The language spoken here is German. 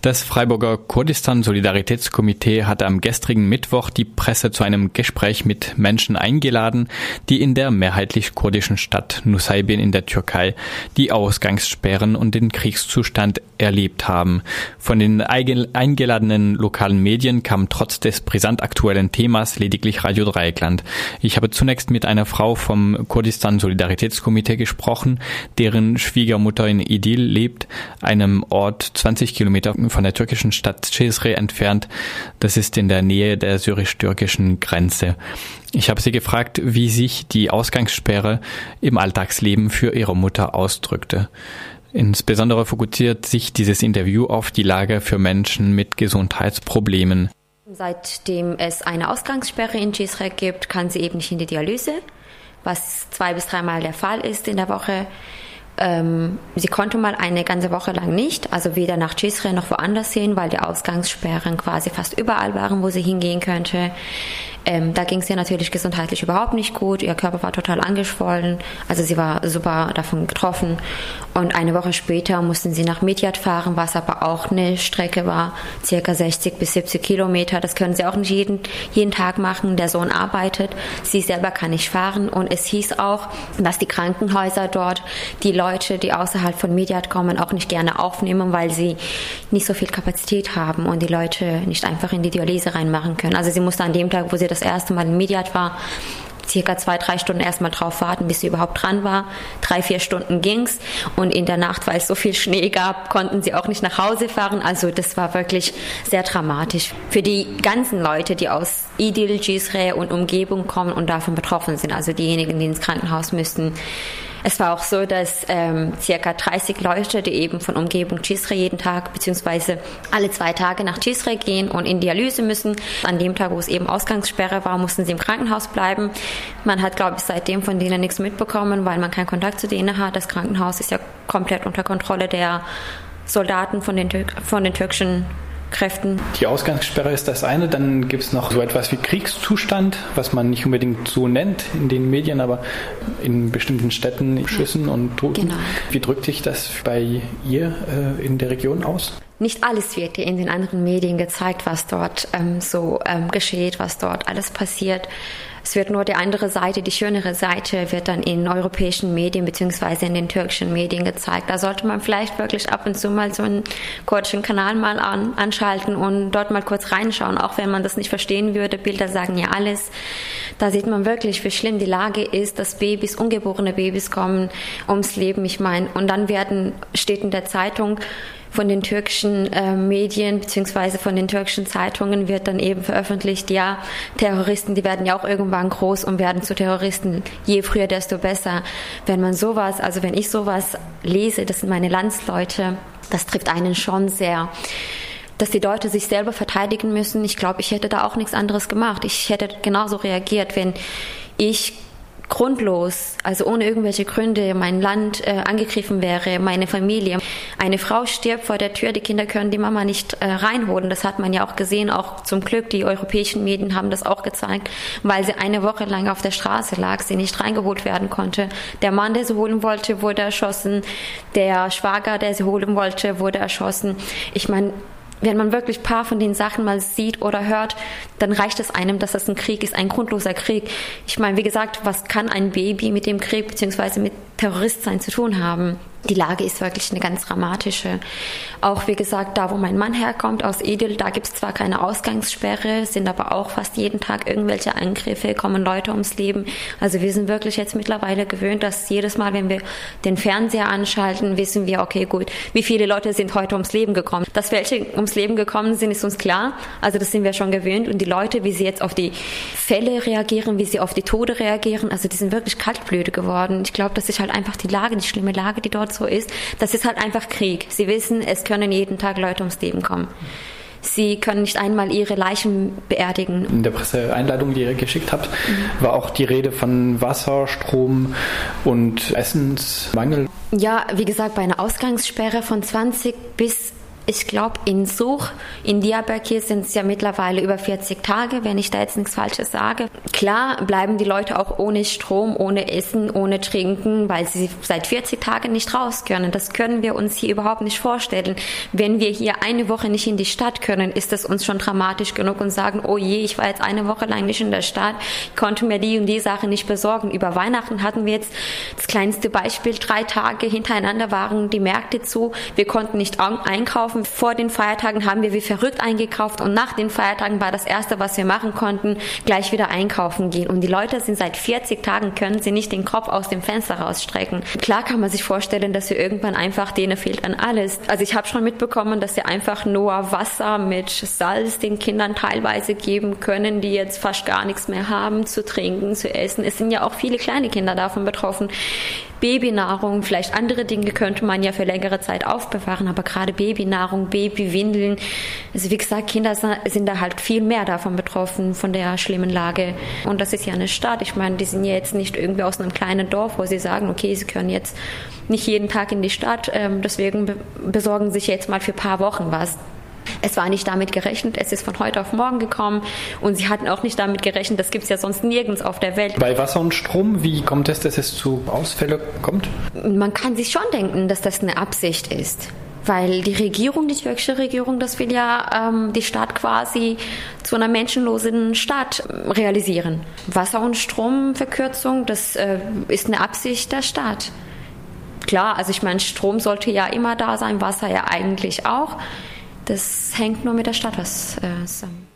Das Freiburger Kurdistan-Solidaritätskomitee hatte am gestrigen Mittwoch die Presse zu einem Gespräch mit Menschen eingeladen, die in der mehrheitlich kurdischen Stadt Nusaybin in der Türkei die Ausgangssperren und den Kriegszustand erlebt haben. Von den eingeladenen lokalen Medien kam trotz des brisant aktuellen Themas lediglich Radio Dreieckland. Ich habe zunächst mit einer Frau vom Kurdistan-Solidaritätskomitee gesprochen, deren Schwiegermutter in Idil lebt, einem Ort 20 Kilometer von der türkischen Stadt Cizre entfernt. Das ist in der Nähe der syrisch-türkischen Grenze. Ich habe sie gefragt, wie sich die Ausgangssperre im Alltagsleben für ihre Mutter ausdrückte. Insbesondere fokussiert sich dieses Interview auf die Lage für Menschen mit Gesundheitsproblemen. Seitdem es eine Ausgangssperre in Cizre gibt, kann sie eben nicht in die Dialyse, was zwei bis dreimal der Fall ist in der Woche. Ähm, sie konnte mal eine ganze Woche lang nicht, also weder nach Cizre noch woanders hin, weil die Ausgangssperren quasi fast überall waren, wo sie hingehen könnte. Ähm, da ging es ihr natürlich gesundheitlich überhaupt nicht gut. Ihr Körper war total angeschwollen. Also sie war super davon getroffen. Und eine Woche später mussten sie nach Midyat fahren, was aber auch eine Strecke war, circa 60 bis 70 Kilometer. Das können sie auch nicht jeden, jeden Tag machen. Der Sohn arbeitet. Sie selber kann nicht fahren. Und es hieß auch, dass die Krankenhäuser dort die Leute, die außerhalb von Midyat kommen, auch nicht gerne aufnehmen, weil sie nicht so viel Kapazität haben und die Leute nicht einfach in die Dialyse reinmachen können. Also sie musste an dem Tag, wo sie das das erste Mal in Mediat war, circa zwei, drei Stunden erstmal drauf warten, bis sie überhaupt dran war. Drei, vier Stunden ging's und in der Nacht, weil es so viel Schnee gab, konnten sie auch nicht nach Hause fahren. Also das war wirklich sehr dramatisch für die ganzen Leute, die aus Idil, Gisre und Umgebung kommen und davon betroffen sind. Also diejenigen, die ins Krankenhaus müssten. Es war auch so, dass ähm, circa 30 Leute, die eben von Umgebung Chisre jeden Tag beziehungsweise alle zwei Tage nach Chisre gehen und in Dialyse müssen. An dem Tag, wo es eben Ausgangssperre war, mussten sie im Krankenhaus bleiben. Man hat, glaube ich, seitdem von denen nichts mitbekommen, weil man keinen Kontakt zu denen hat. Das Krankenhaus ist ja komplett unter Kontrolle der Soldaten von den, von den türkischen Kräften. Die Ausgangssperre ist das eine, dann gibt es noch so etwas wie Kriegszustand, was man nicht unbedingt so nennt in den Medien, aber in bestimmten Städten Schüssen und Toten. Genau. Wie drückt sich das bei ihr äh, in der Region aus? Nicht alles wird in den anderen Medien gezeigt, was dort ähm, so ähm, geschieht, was dort alles passiert. Es wird nur die andere Seite, die schönere Seite, wird dann in europäischen Medien beziehungsweise in den türkischen Medien gezeigt. Da sollte man vielleicht wirklich ab und zu mal so einen kurdischen Kanal mal an, anschalten und dort mal kurz reinschauen, auch wenn man das nicht verstehen würde. Bilder sagen ja alles. Da sieht man wirklich, wie schlimm die Lage ist, dass Babys, ungeborene Babys kommen ums Leben. Ich meine, und dann werden, steht in der Zeitung, von den türkischen äh, Medien beziehungsweise von den türkischen Zeitungen wird dann eben veröffentlicht, ja, Terroristen, die werden ja auch irgendwann groß und werden zu Terroristen. Je früher, desto besser. Wenn man sowas, also wenn ich sowas lese, das sind meine Landsleute, das trifft einen schon sehr dass die Leute sich selber verteidigen müssen. Ich glaube, ich hätte da auch nichts anderes gemacht. Ich hätte genauso reagiert, wenn ich grundlos, also ohne irgendwelche Gründe, mein Land äh, angegriffen wäre, meine Familie. Eine Frau stirbt vor der Tür, die Kinder können die Mama nicht äh, reinholen. Das hat man ja auch gesehen, auch zum Glück, die europäischen Medien haben das auch gezeigt, weil sie eine Woche lang auf der Straße lag, sie nicht reingeholt werden konnte. Der Mann, der sie holen wollte, wurde erschossen. Der Schwager, der sie holen wollte, wurde erschossen. Ich meine, wenn man wirklich paar von den Sachen mal sieht oder hört, dann reicht es einem, dass das ein Krieg ist, ein grundloser Krieg. Ich meine, wie gesagt, was kann ein Baby mit dem Krieg bzw. mit Terroristsein zu tun haben? die Lage ist wirklich eine ganz dramatische. Auch wie gesagt, da wo mein Mann herkommt, aus Edel, da gibt es zwar keine Ausgangssperre, sind aber auch fast jeden Tag irgendwelche Angriffe, kommen Leute ums Leben. Also wir sind wirklich jetzt mittlerweile gewöhnt, dass jedes Mal, wenn wir den Fernseher anschalten, wissen wir, okay, gut, wie viele Leute sind heute ums Leben gekommen. Dass welche ums Leben gekommen sind, ist uns klar. Also das sind wir schon gewöhnt. Und die Leute, wie sie jetzt auf die Fälle reagieren, wie sie auf die Tode reagieren, also die sind wirklich kaltblüte geworden. Ich glaube, das ist halt einfach die Lage, die schlimme Lage, die dort dort so ist, das ist halt einfach Krieg. Sie wissen, es können jeden Tag Leute ums Leben kommen. Sie können nicht einmal ihre Leichen beerdigen. In der Presseeinladung, die ihr geschickt habt, mhm. war auch die Rede von Wasser, Strom und Essensmangel. Ja, wie gesagt, bei einer Ausgangssperre von 20 bis Ich glaube, in Such, in Diyarbakir sind es ja mittlerweile über 40 Tage, wenn ich da jetzt nichts Falsches sage. Klar bleiben die Leute auch ohne Strom, ohne Essen, ohne Trinken, weil sie seit 40 Tagen nicht raus können. Das können wir uns hier überhaupt nicht vorstellen. Wenn wir hier eine Woche nicht in die Stadt können, ist das uns schon dramatisch genug und sagen, oh je, ich war jetzt eine Woche lang nicht in der Stadt, konnte mir die und die Sache nicht besorgen. Über Weihnachten hatten wir jetzt das kleinste Beispiel, drei Tage hintereinander waren die Märkte zu, wir konnten nicht einkaufen, einkaufen. Vor den Feiertagen haben wir wie verrückt eingekauft und nach den Feiertagen war das Erste, was wir machen konnten, gleich wieder einkaufen gehen. Und die Leute sind seit 40 Tagen, können sie nicht den Kopf aus dem Fenster rausstrecken. Klar kann man sich vorstellen, dass sie irgendwann einfach, denen fehlt an alles. Also ich habe schon mitbekommen, dass sie einfach nur Wasser mit Salz den Kindern teilweise geben können, die jetzt fast gar nichts mehr haben zu trinken, zu essen. Es sind ja auch viele kleine Kinder davon betroffen. Babynahrung, vielleicht andere Dinge könnte man ja für längere Zeit aufbewahren, aber gerade Babynahrung, Babywindeln, also wie gesagt, Kinder sind da halt viel mehr davon betroffen, von der schlimmen Lage. Und das ist ja eine Stadt. Ich meine, die sind ja jetzt nicht irgendwie aus einem kleinen Dorf, wo sie sagen, okay, sie können jetzt nicht jeden Tag in die Stadt, ähm, deswegen besorgen sich jetzt mal für ein paar Wochen was. Es war nicht damit gerechnet, es ist von heute auf morgen gekommen und sie hatten auch nicht damit gerechnet, das gibt es ja sonst nirgends auf der Welt. Bei Wasser und Strom, wie kommt es, dass es zu Ausfällen kommt? Man kann sich schon denken, dass das eine Absicht ist weil die Regierung, die türkische Regierung, das will ja ähm, die Stadt quasi zu einer menschenlosen Stadt realisieren. Wasser- und Stromverkürzung, das äh, ist eine Absicht der Stadt. Klar, also ich meine, Strom sollte ja immer da sein, Wasser ja eigentlich auch. Das hängt nur mit der Stadt was äh, zusammen.